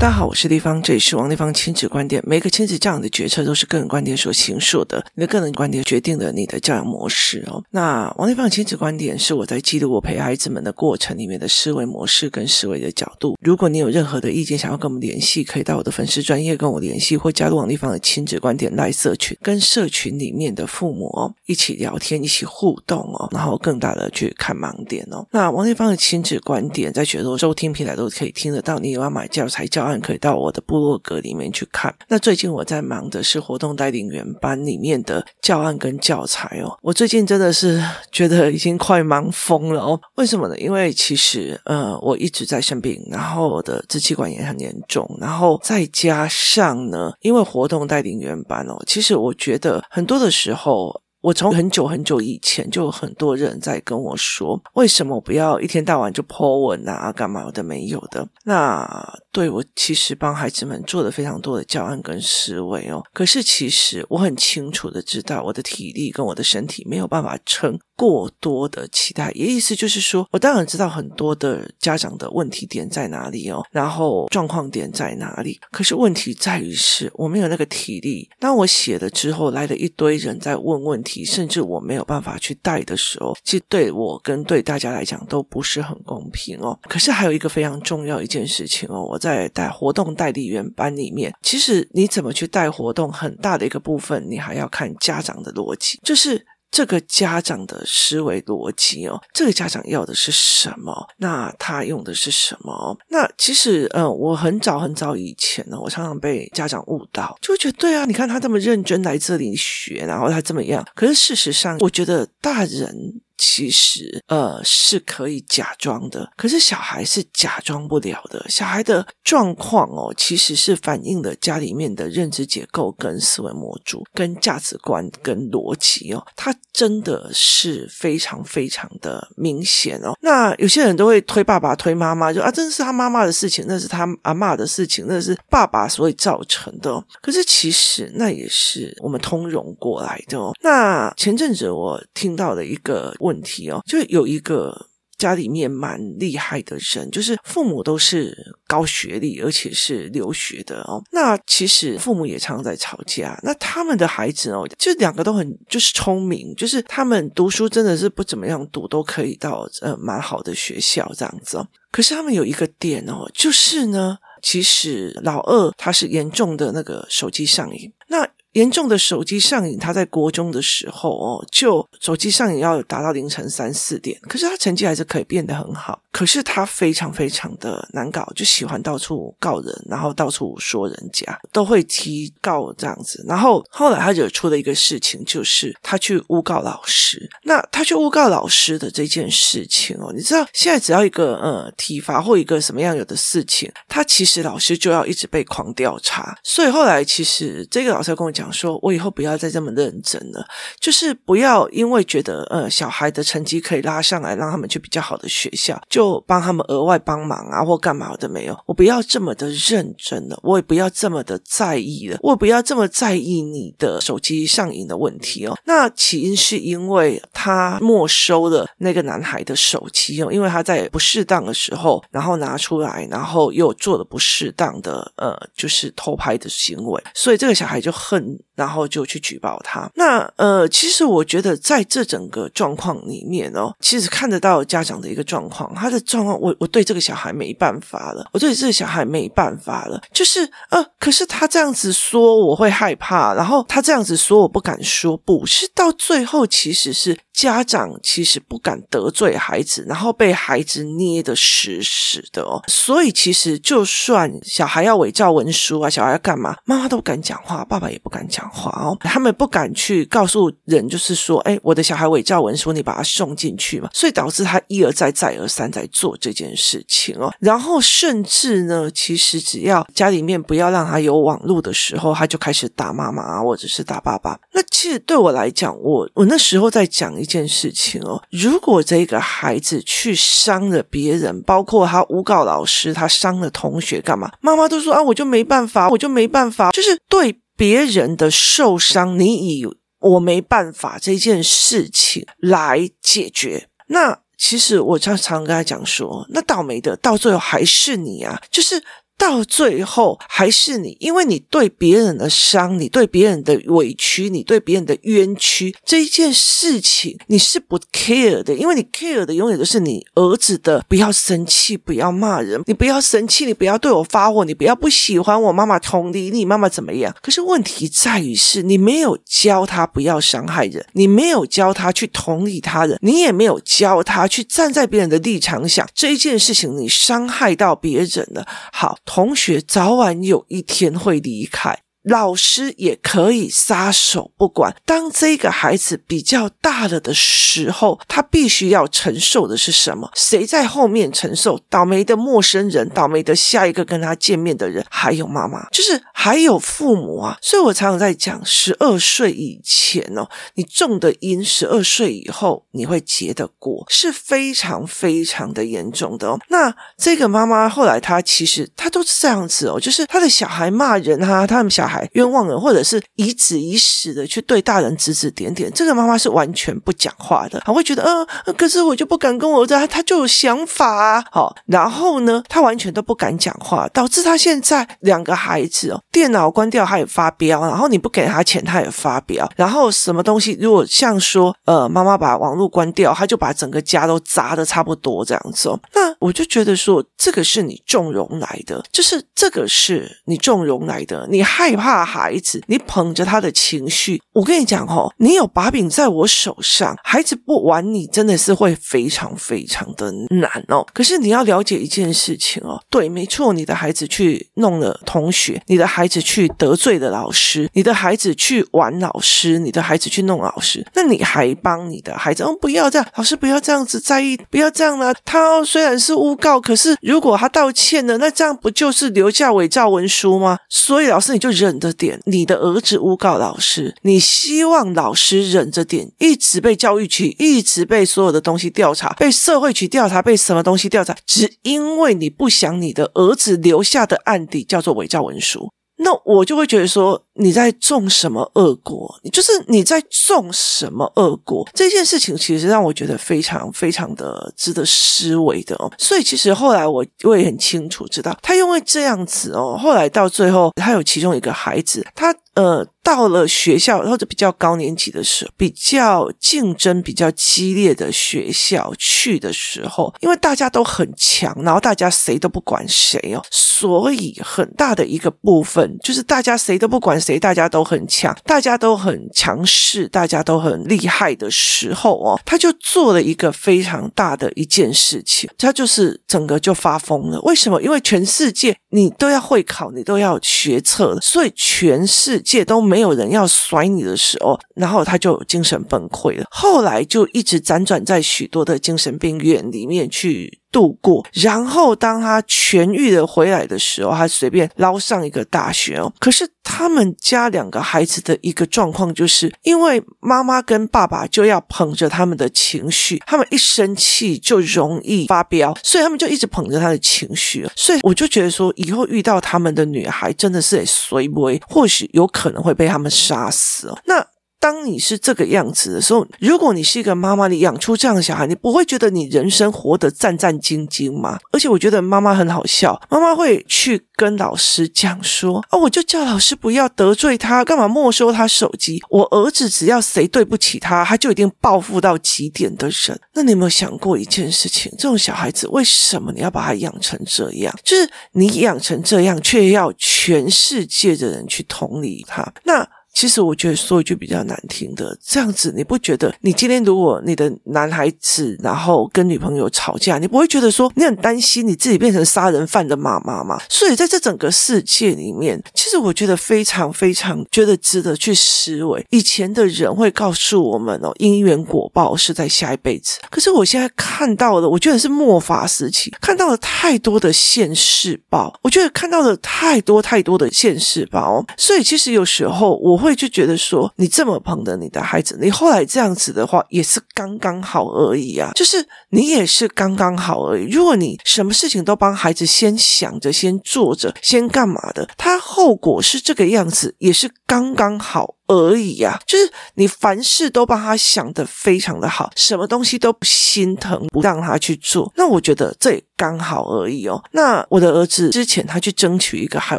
大家好，我是丽芳，这里是王丽芳亲子观点。每个亲子教养的决策都是个人观点所形塑的，你的个人观点决定了你的教养模式哦。那王丽芳亲子观点是我在记录我陪孩子们的过程里面的思维模式跟思维的角度。如果你有任何的意见想要跟我们联系，可以到我的粉丝专业跟我联系，或加入王丽芳的亲子观点赖社群，跟社群里面的父母哦一起聊天，一起互动哦，然后更大的去看盲点哦。那王丽芳的亲子观点在许多收听平台都可以听得到。你有要买教材教？可以到我的部落格里面去看。那最近我在忙的是活动带领员班里面的教案跟教材哦。我最近真的是觉得已经快忙疯了哦。为什么呢？因为其实呃我一直在生病，然后我的支气管炎很严重，然后再加上呢，因为活动带领员班哦，其实我觉得很多的时候。我从很久很久以前就有很多人在跟我说，为什么不要一天到晚就 po 文啊，干嘛的没有的？那对我其实帮孩子们做了非常多的教案跟思维哦。可是其实我很清楚的知道，我的体力跟我的身体没有办法撑过多的期待。也意思就是说，我当然知道很多的家长的问题点在哪里哦，然后状况点在哪里。可是问题在于是我没有那个体力。当我写了之后，来了一堆人在问问题。甚至我没有办法去带的时候，其实对我跟对大家来讲都不是很公平哦。可是还有一个非常重要一件事情哦，我在带活动代理员班里面，其实你怎么去带活动，很大的一个部分，你还要看家长的逻辑，就是。这个家长的思维逻辑哦，这个家长要的是什么？那他用的是什么？那其实，嗯，我很早很早以前呢，我常常被家长误导，就会觉得对啊，你看他这么认真来这里学，然后他这么样。可是事实上，我觉得大人。其实，呃，是可以假装的，可是小孩是假装不了的。小孩的状况哦，其实是反映了家里面的认知结构、跟思维模组、跟价值观、跟逻辑哦，它真的是非常非常的明显哦。那有些人都会推爸爸、推妈妈，就啊，这是他妈妈的事情，那是他阿妈的事情，那是爸爸所以造成的哦。可是其实那也是我们通融过来的哦。那前阵子我听到了一个。问题哦，就有一个家里面蛮厉害的人，就是父母都是高学历，而且是留学的哦。那其实父母也常常在吵架。那他们的孩子哦，就两个都很就是聪明，就是他们读书真的是不怎么样读，都可以到呃蛮好的学校这样子哦。可是他们有一个点哦，就是呢，其实老二他是严重的那个手机上瘾。那严重的手机上瘾，他在国中的时候哦，就手机上瘾要达到凌晨三四点，可是他成绩还是可以变得很好。可是他非常非常的难搞，就喜欢到处告人，然后到处说人家，都会提告这样子。然后后来他惹出了一个事情，就是他去诬告老师。那他去诬告老师的这件事情哦，你知道现在只要一个呃体罚或一个什么样有的事情，他其实老师就要一直被狂调查。所以后来其实这个老师跟我讲讲说，我以后不要再这么认真了，就是不要因为觉得呃小孩的成绩可以拉上来，让他们去比较好的学校。就帮他们额外帮忙啊，或干嘛的没有？我不要这么的认真了，我也不要这么的在意了，我也不要这么在意你的手机上瘾的问题哦。那起因是因为他没收了那个男孩的手机哦，因为他在不适当的时候，然后拿出来，然后又做了不适当的呃，就是偷拍的行为，所以这个小孩就恨，然后就去举报他。那呃，其实我觉得在这整个状况里面哦，其实看得到家长的一个状况，他的状况，我我对这个小孩没办法了，我对这个小孩没办法了，就是呃，可是他这样子说，我会害怕，然后他这样子说，我不敢说不，是到最后其实是。家长其实不敢得罪孩子，然后被孩子捏得死死的哦。所以其实就算小孩要伪造文书啊，小孩要干嘛，妈妈都不敢讲话，爸爸也不敢讲话哦。他们不敢去告诉人，就是说，哎，我的小孩伪造文书，你把他送进去嘛。所以导致他一而再，再而三在做这件事情哦。然后甚至呢，其实只要家里面不要让他有网络的时候，他就开始打妈妈或者是打爸爸。那其实对我来讲，我我那时候在讲一。件事情哦，如果这个孩子去伤了别人，包括他诬告老师，他伤了同学，干嘛？妈妈都说啊，我就没办法，我就没办法，就是对别人的受伤，你以我没办法这件事情来解决。那其实我常常跟他讲说，那倒霉的到最后还是你啊，就是。到最后还是你，因为你对别人的伤，你对别人的委屈，你对别人的冤屈这一件事情，你是不 care 的，因为你 care 的永远都是你儿子的。不要生气，不要骂人，你不要生气，你不要对我发火，你不要不喜欢我，妈妈同理你，妈妈怎么样？可是问题在于是你没有教他不要伤害人，你没有教他去同理他人，你也没有教他去站在别人的立场想这一件事情，你伤害到别人了。好。同学早晚有一天会离开。老师也可以撒手不管。当这个孩子比较大了的时候，他必须要承受的是什么？谁在后面承受？倒霉的陌生人，倒霉的下一个跟他见面的人，还有妈妈，就是还有父母啊。所以我常常在讲，十二岁以前哦，你种的因，十二岁以后你会结的果，是非常非常的严重的哦。那这个妈妈后来她其实她都是这样子哦，就是她的小孩骂人啊，他们小孩。冤枉人，或者是以指以死的去对大人指指点点，这个妈妈是完全不讲话的，她会觉得，呃，可是我就不敢跟我儿子，他就有想法啊，好，然后呢，他完全都不敢讲话，导致他现在两个孩子哦，电脑关掉他也发飙，然后你不给他钱他也发飙，然后什么东西如果像说，呃，妈妈把网络关掉，他就把整个家都砸的差不多这样子哦，那我就觉得说，这个是你纵容来的，就是这个是你纵容来的，你害怕。怕孩子，你捧着他的情绪，我跟你讲哦，你有把柄在我手上，孩子不玩你，真的是会非常非常的难哦。可是你要了解一件事情哦，对，没错，你的孩子去弄了同学，你的孩子去得罪了老师，你的孩子去玩老师，你的孩子去弄老师，那你还帮你的孩子？哦，不要这样，老师不要这样子在意，不要这样呢。他虽然是诬告，可是如果他道歉了，那这样不就是留下伪造文书吗？所以老师你就忍。忍着点，你的儿子诬告老师，你希望老师忍着点，一直被教育局，一直被所有的东西调查，被社会局调查，被什么东西调查，只因为你不想你的儿子留下的案底叫做伪造文书。那我就会觉得说，你在种什么恶果？就是你在种什么恶果？这件事情其实让我觉得非常非常的值得思维的哦。所以其实后来我我也很清楚知道，他因为这样子哦，后来到最后，他有其中一个孩子，他。呃，到了学校或者比较高年级的时候，比较竞争比较激烈的学校去的时候，因为大家都很强，然后大家谁都不管谁哦，所以很大的一个部分就是大家谁都不管谁，大家都很强，大家都很强势，大家都很厉害的时候哦，他就做了一个非常大的一件事情，他就是整个就发疯了。为什么？因为全世界你都要会考，你都要学测，所以全世界。都没有人要甩你的时候，然后他就精神崩溃了。后来就一直辗转在许多的精神病院里面去度过。然后当他痊愈的回来的时候，他随便捞上一个大学哦。可是他们家两个孩子的一个状况，就是因为妈妈跟爸爸就要捧着他们的情绪，他们一生气就容易发飙，所以他们就一直捧着他的情绪。所以我就觉得说，以后遇到他们的女孩，真的是得随不为，或许有。可能会被他们杀死哦。那当你是这个样子的时候，如果你是一个妈妈，你养出这样的小孩，你不会觉得你人生活得战战兢兢吗？而且我觉得妈妈很好笑，妈妈会去跟老师讲说：“啊，我就叫老师不要得罪他，干嘛没收他手机？我儿子只要谁对不起他，他就一定报复到极点的人。”那你有没有想过一件事情？这种小孩子为什么你要把他养成这样？就是你养成这样，却要全世界的人去同理他。那。其实我觉得说一句比较难听的，这样子你不觉得？你今天如果你的男孩子然后跟女朋友吵架，你不会觉得说你很担心你自己变成杀人犯的妈妈吗？所以在这整个世界里面，其实我觉得非常非常觉得值得去思维。以前的人会告诉我们哦，因缘果报是在下一辈子。可是我现在看到了，我觉得是末法时期，看到了太多的现世报，我觉得看到了太多太多的现世报。所以其实有时候我会。会就觉得说，你这么捧着你的孩子，你后来这样子的话，也是刚刚好而已啊。就是你也是刚刚好而已。如果你什么事情都帮孩子先想着、先做着、先干嘛的，他后果是这个样子，也是刚刚好而已呀、啊，就是你凡事都帮他想得非常的好，什么东西都不心疼，不让他去做。那我觉得这也刚好而已哦。那我的儿子之前他去争取一个海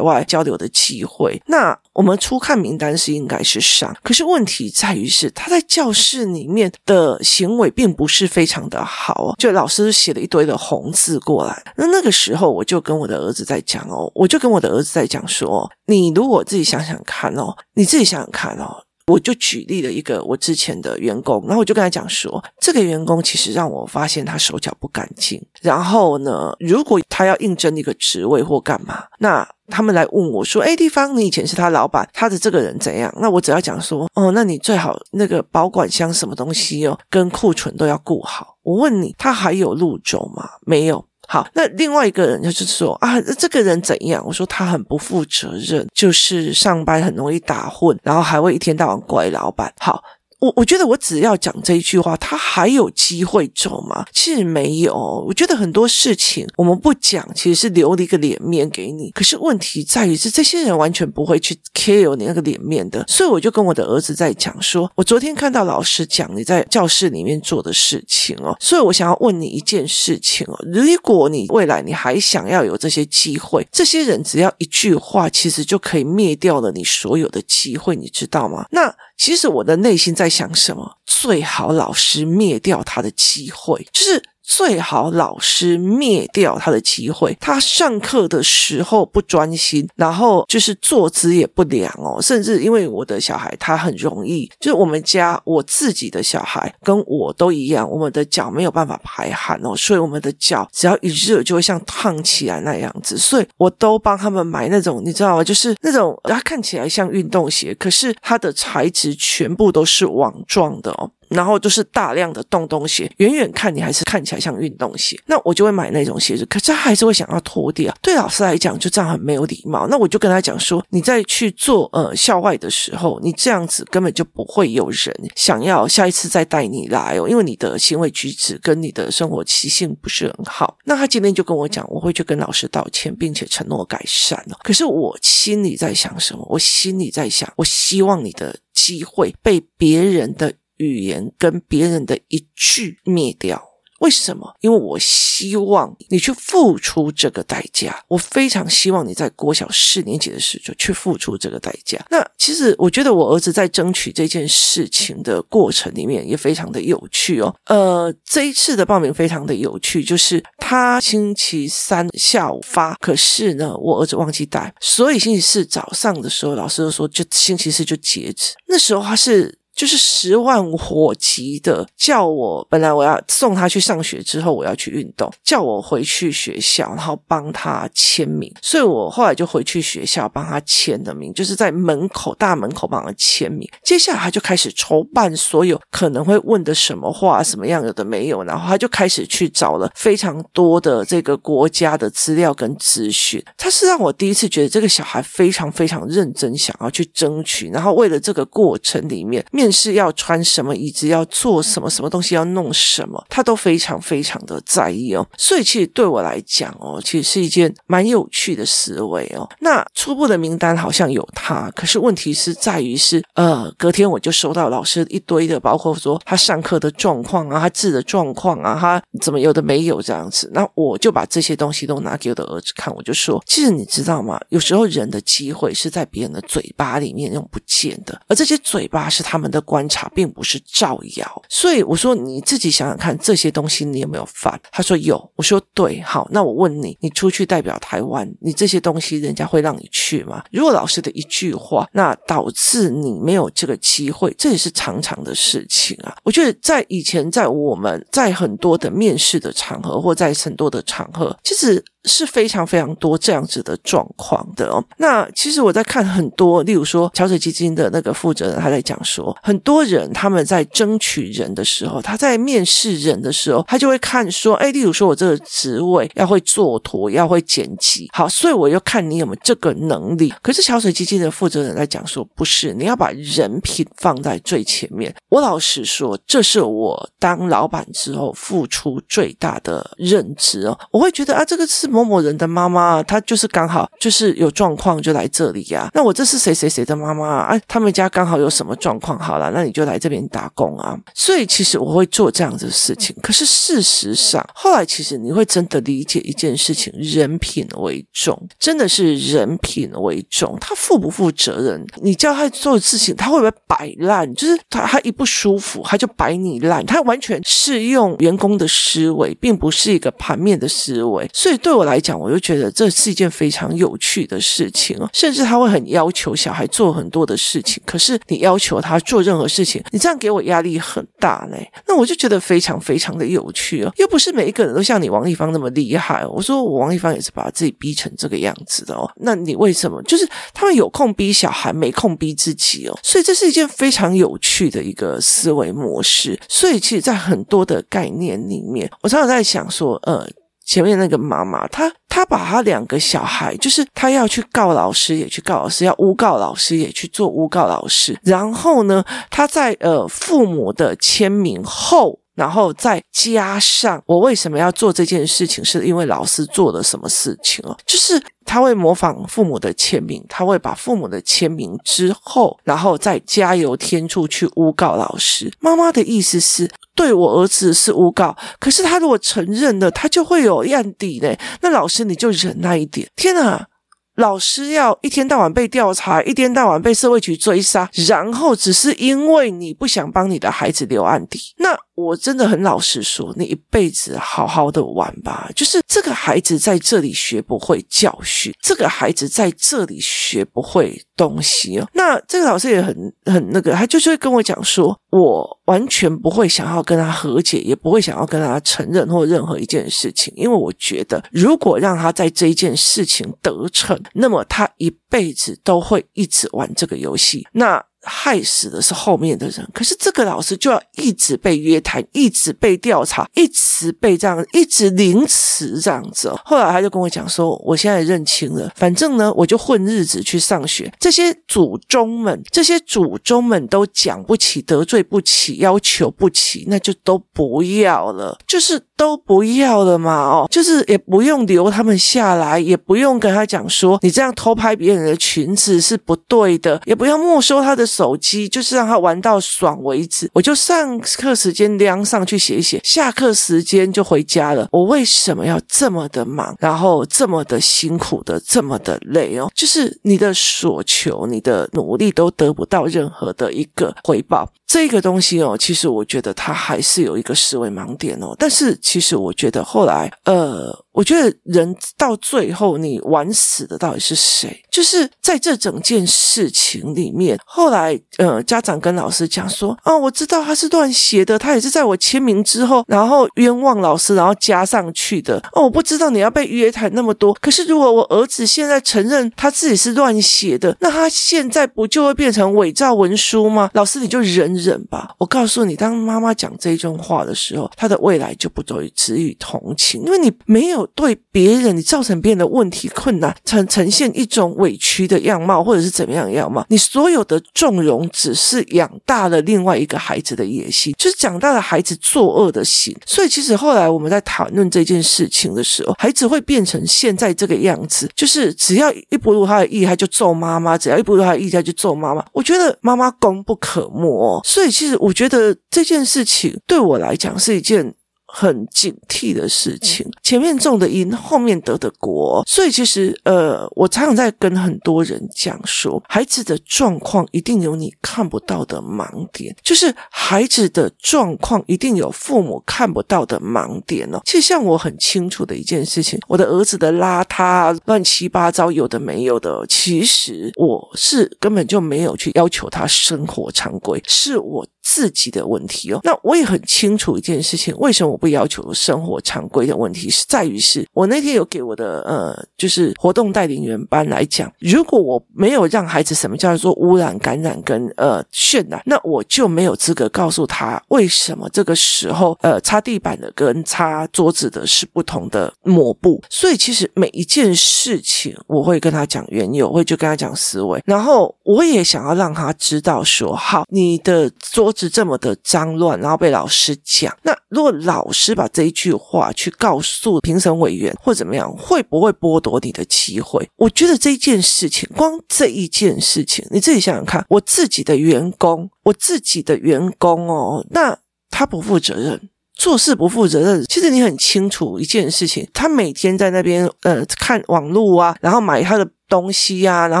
外交流的机会，那我们初看名单是应该是上，可是问题在于是他在教室里面的行为并不是非常的好，就老师写了一堆的红字过来。那那个时候我就跟我的儿子在讲哦，我就跟我的儿子在讲说，你如果自己想想看哦，你自己想想看哦。我就举例了一个我之前的员工，然后我就跟他讲说，这个员工其实让我发现他手脚不干净。然后呢，如果他要应征一个职位或干嘛，那他们来问我说：“哎，地方，你以前是他老板，他的这个人怎样？”那我只要讲说：“哦，那你最好那个保管箱什么东西哦，跟库存都要顾好。”我问你，他还有路走吗？没有。好，那另外一个人就是说啊，这个人怎样？我说他很不负责任，就是上班很容易打混，然后还会一天到晚怪老板。好。我我觉得我只要讲这一句话，他还有机会走吗？其实没有。我觉得很多事情我们不讲，其实是留了一个脸面给你。可是问题在于是，这些人完全不会去 care 你那个脸面的。所以我就跟我的儿子在讲说，我昨天看到老师讲你在教室里面做的事情哦，所以我想要问你一件事情哦，如果你未来你还想要有这些机会，这些人只要一句话，其实就可以灭掉了你所有的机会，你知道吗？那。其实我的内心在想什么？最好老师灭掉他的机会，就是。最好老师灭掉他的机会。他上课的时候不专心，然后就是坐姿也不良哦。甚至因为我的小孩他很容易，就是我们家我自己的小孩跟我都一样，我们的脚没有办法排汗哦，所以我们的脚只要一热就会像烫起来那样子。所以我都帮他们买那种，你知道吗？就是那种它看起来像运动鞋，可是它的材质全部都是网状的哦。然后就是大量的洞洞鞋，远远看你还是看起来像运动鞋，那我就会买那种鞋子。可是他还是会想要脱掉。对老师来讲，就这样很没有礼貌。那我就跟他讲说，你在去做呃校外的时候，你这样子根本就不会有人想要下一次再带你来哦，因为你的行为举止跟你的生活习性不是很好。那他今天就跟我讲，我会去跟老师道歉，并且承诺改善了。可是我心里在想什么？我心里在想，我希望你的机会被别人的。语言跟别人的一句灭掉，为什么？因为我希望你去付出这个代价。我非常希望你在国小四年级的时候就去付出这个代价。那其实我觉得我儿子在争取这件事情的过程里面也非常的有趣哦。呃，这一次的报名非常的有趣，就是他星期三下午发，可是呢，我儿子忘记带，所以星期四早上的时候，老师就说就星期四就截止。那时候他是。就是十万火急的叫我，本来我要送他去上学，之后我要去运动，叫我回去学校，然后帮他签名，所以我后来就回去学校帮他签的名，就是在门口大门口帮他签名。接下来他就开始筹办所有可能会问的什么话，什么样有的没有，然后他就开始去找了非常多的这个国家的资料跟资讯。他是让我第一次觉得这个小孩非常非常认真，想要去争取，然后为了这个过程里面面。是要穿什么椅子，要做什么什么东西，要弄什么，他都非常非常的在意哦。所以其实对我来讲哦，其实是一件蛮有趣的思维哦。那初步的名单好像有他，可是问题是在于是呃，隔天我就收到老师一堆的，包括说他上课的状况啊，他字的状况啊，他怎么有的没有这样子。那我就把这些东西都拿给我的儿子看，我就说，其实你知道吗？有时候人的机会是在别人的嘴巴里面用不见的，而这些嘴巴是他们的。观察并不是造谣，所以我说你自己想想看，这些东西你有没有犯？他说有，我说对，好，那我问你，你出去代表台湾，你这些东西人家会让你去吗？如果老师的一句话，那导致你没有这个机会，这也是常常的事情啊。我觉得在以前，在我们在很多的面试的场合，或在很多的场合，其实。是非常非常多这样子的状况的哦。那其实我在看很多，例如说桥水基金的那个负责人，他在讲说，很多人他们在争取人的时候，他在面试人的时候，他就会看说，哎，例如说我这个职位要会做图，要会剪辑，好，所以我要看你有没有这个能力。可是桥水基金的负责人在讲说，不是，你要把人品放在最前面。我老实说，这是我当老板之后付出最大的认知哦。我会觉得啊，这个是。某某人的妈妈，她就是刚好就是有状况就来这里呀、啊。那我这是谁谁谁的妈妈啊？哎，他们家刚好有什么状况？好了，那你就来这边打工啊。所以其实我会做这样子的事情。可是事实上，后来其实你会真的理解一件事情：人品为重，真的是人品为重。他负不负责任？你叫他做的事情，他会不会摆烂？就是他他一不舒服，他就摆你烂。他完全是用员工的思维，并不是一个盘面的思维。所以对我我来讲，我就觉得这是一件非常有趣的事情哦。甚至他会很要求小孩做很多的事情，可是你要求他做任何事情，你这样给我压力很大嘞。那我就觉得非常非常的有趣哦。又不是每一个人都像你王丽芳那么厉害。我说我王丽芳也是把自己逼成这个样子的哦。那你为什么？就是他们有空逼小孩，没空逼自己哦。所以这是一件非常有趣的一个思维模式。所以其实，在很多的概念里面，我常常在想说，呃。前面那个妈妈，她她把她两个小孩，就是她要去告老师，也去告老师；要诬告老师，也去做诬告老师。然后呢，她在呃父母的签名后，然后再加上我为什么要做这件事情，是因为老师做了什么事情哦，就是。他会模仿父母的签名，他会把父母的签名之后，然后再加油添醋去诬告老师。妈妈的意思是对我儿子是诬告，可是他如果承认了，他就会有案底呢。那老师你就忍耐一点。天哪！老师要一天到晚被调查，一天到晚被社会局追杀，然后只是因为你不想帮你的孩子留案底。那我真的很老实说，你一辈子好好的玩吧。就是这个孩子在这里学不会教训，这个孩子在这里学不会东西哦。那这个老师也很很那个，他就是会跟我讲说，我完全不会想要跟他和解，也不会想要跟他承认或任何一件事情，因为我觉得如果让他在这一件事情得逞。那么他一辈子都会一直玩这个游戏，那害死的是后面的人。可是这个老师就要一直被约谈，一直被调查，一直被这样，一直凌迟这样子。后来他就跟我讲说：“我现在认清了，反正呢，我就混日子去上学。这些祖宗们，这些祖宗们都讲不起，得罪不起，要求不起，那就都不要了。就是。”都不要了嘛，哦，就是也不用留他们下来，也不用跟他讲说你这样偷拍别人的裙子是不对的，也不要没收他的手机，就是让他玩到爽为止。我就上课时间量上去写一写，下课时间就回家了。我为什么要这么的忙，然后这么的辛苦的，这么的累哦？就是你的所求，你的努力都得不到任何的一个回报。这个东西哦，其实我觉得它还是有一个思维盲点哦，但是。其实我觉得后来，呃。我觉得人到最后，你玩死的到底是谁？就是在这整件事情里面，后来呃，家长跟老师讲说，啊，我知道他是乱写的，他也是在我签名之后，然后冤枉老师，然后加上去的。哦，我不知道你要被约谈那么多。可是如果我儿子现在承认他自己是乱写的，那他现在不就会变成伪造文书吗？老师，你就忍忍吧。我告诉你，当妈妈讲这一种话的时候，他的未来就不足以止于同情，因为你没有。对别人，你造成别人的问题困难，呈呈现一种委屈的样貌，或者是怎么样样貌？你所有的纵容，只是养大了另外一个孩子的野心，就是养大了孩子作恶的心。所以，其实后来我们在谈论这件事情的时候，孩子会变成现在这个样子，就是只要一不如他的意，他就揍妈妈；只要一不如他的意，他就揍妈妈。我觉得妈妈功不可没。所以，其实我觉得这件事情对我来讲是一件。很警惕的事情，前面种的因，后面得的果。所以其实，呃，我常常在跟很多人讲说，孩子的状况一定有你看不到的盲点，就是孩子的状况一定有父母看不到的盲点哦。其实像我很清楚的一件事情，我的儿子的邋遢、乱七八糟、有的没有的，其实我是根本就没有去要求他生活常规，是我。自己的问题哦，那我也很清楚一件事情，为什么我不要求生活常规的问题是在于是我那天有给我的呃，就是活动带领员班来讲，如果我没有让孩子什么叫做污染、感染跟呃渲染，那我就没有资格告诉他为什么这个时候呃擦地板的跟擦桌子的是不同的抹布。所以其实每一件事情我会跟他讲缘由，我会就跟他讲思维，然后我也想要让他知道说，好，你的桌。是这么的脏乱，然后被老师讲。那如果老师把这一句话去告诉评审委员或怎么样，会不会剥夺你的机会？我觉得这一件事情，光这一件事情，你自己想想看，我自己的员工，我自己的员工哦，那他不负责任。做事不负责任，其实你很清楚一件事情，他每天在那边呃看网络啊，然后买他的东西呀、啊，然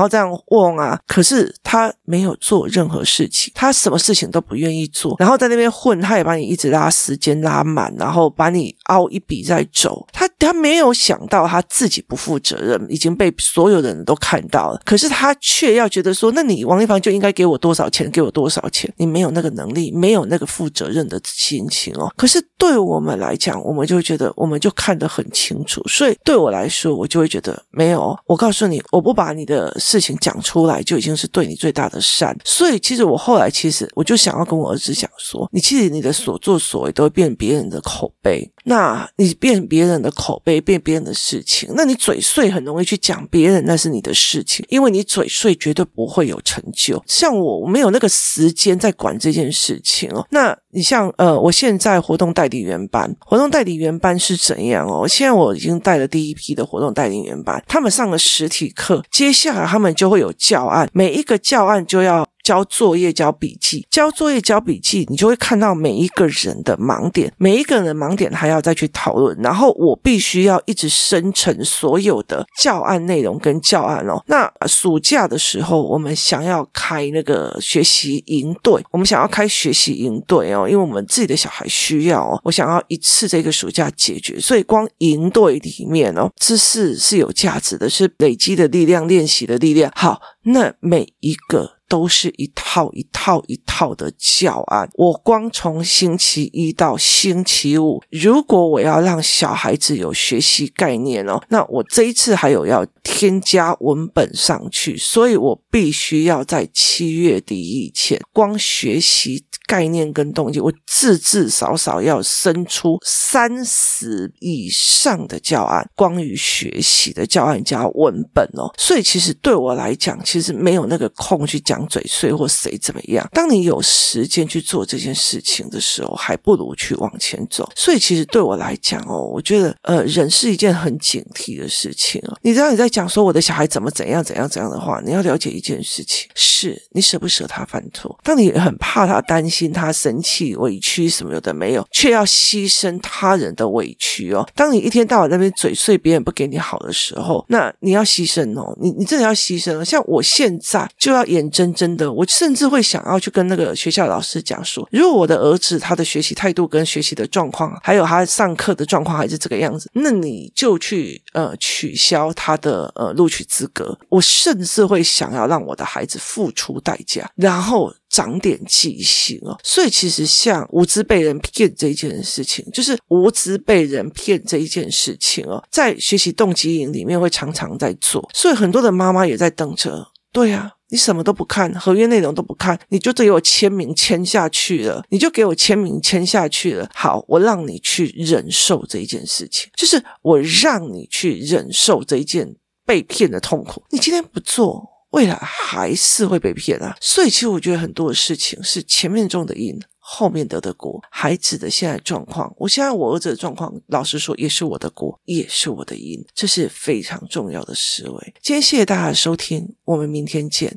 后这样问啊，可是他没有做任何事情，他什么事情都不愿意做，然后在那边混，他也把你一直拉时间拉满，然后把你凹一笔再走，他他没有想到他自己不负责任，已经被所有的人都看到了，可是他却要觉得说，那你王丽芳就应该给我多少钱，给我多少钱，你没有那个能力，没有那个负责任的心情哦，可是。对我们来讲，我们就觉得，我们就看得很清楚。所以对我来说，我就会觉得没有。我告诉你，我不把你的事情讲出来，就已经是对你最大的善。所以，其实我后来，其实我就想要跟我儿子讲说，你其实你的所作所为都会变别人的口碑。那你变别人的口碑，变别人的事情，那你嘴碎很容易去讲别人，那是你的事情，因为你嘴碎绝对不会有成就。像我，我没有那个时间在管这件事情哦。那你像呃，我现在活动。代理员班，活动代理员班是怎样哦？现在我已经带了第一批的活动代理员班，他们上了实体课，接下来他们就会有教案，每一个教案就要。交作业、交笔记、交作业、交笔记，你就会看到每一个人的盲点，每一个人的盲点还要再去讨论，然后我必须要一直生成所有的教案内容跟教案哦。那暑假的时候，我们想要开那个学习营队，我们想要开学习营队哦，因为我们自己的小孩需要哦，我想要一次这个暑假解决，所以光营队里面哦，知识是有价值的，是累积的力量、练习的力量。好，那每一个。都是一套一套一套的教案。我光从星期一到星期五，如果我要让小孩子有学习概念哦，那我这一次还有要添加文本上去，所以我必须要在七月底以前，光学习概念跟动机，我至至少少要生出三十以上的教案，关于学习的教案加文本哦。所以其实对我来讲，其实没有那个空去讲。嘴碎或谁怎么样？当你有时间去做这件事情的时候，还不如去往前走。所以，其实对我来讲哦，我觉得呃，人是一件很警惕的事情哦。你知道你在讲说我的小孩怎么怎样怎样怎样的话，你要了解一件事情：是你舍不舍他犯错？当你很怕他担心他生气委屈什么有的没有，却要牺牲他人的委屈哦。当你一天到晚在那边嘴碎，别人不给你好的时候，那你要牺牲哦，你你真的要牺牲哦。像我现在就要眼睁。真的，我甚至会想要去跟那个学校老师讲说，如果我的儿子他的学习态度跟学习的状况，还有他上课的状况还是这个样子，那你就去呃取消他的呃录取资格。我甚至会想要让我的孩子付出代价，然后长点记性哦。所以其实像无知被人骗这一件事情，就是无知被人骗这一件事情哦，在学习动机营里面会常常在做，所以很多的妈妈也在等着。对呀。你什么都不看，合约内容都不看，你就给我签名签下去了，你就给我签名签下去了。好，我让你去忍受这一件事情，就是我让你去忍受这一件被骗的痛苦。你今天不做，未来还是会被骗啊。所以，其实我觉得很多的事情是前面种的因。后面得的果，孩子的现在状况，我现在我儿子的状况，老实说也是我的果，也是我的因，这是非常重要的思维。今天谢谢大家的收听，我们明天见。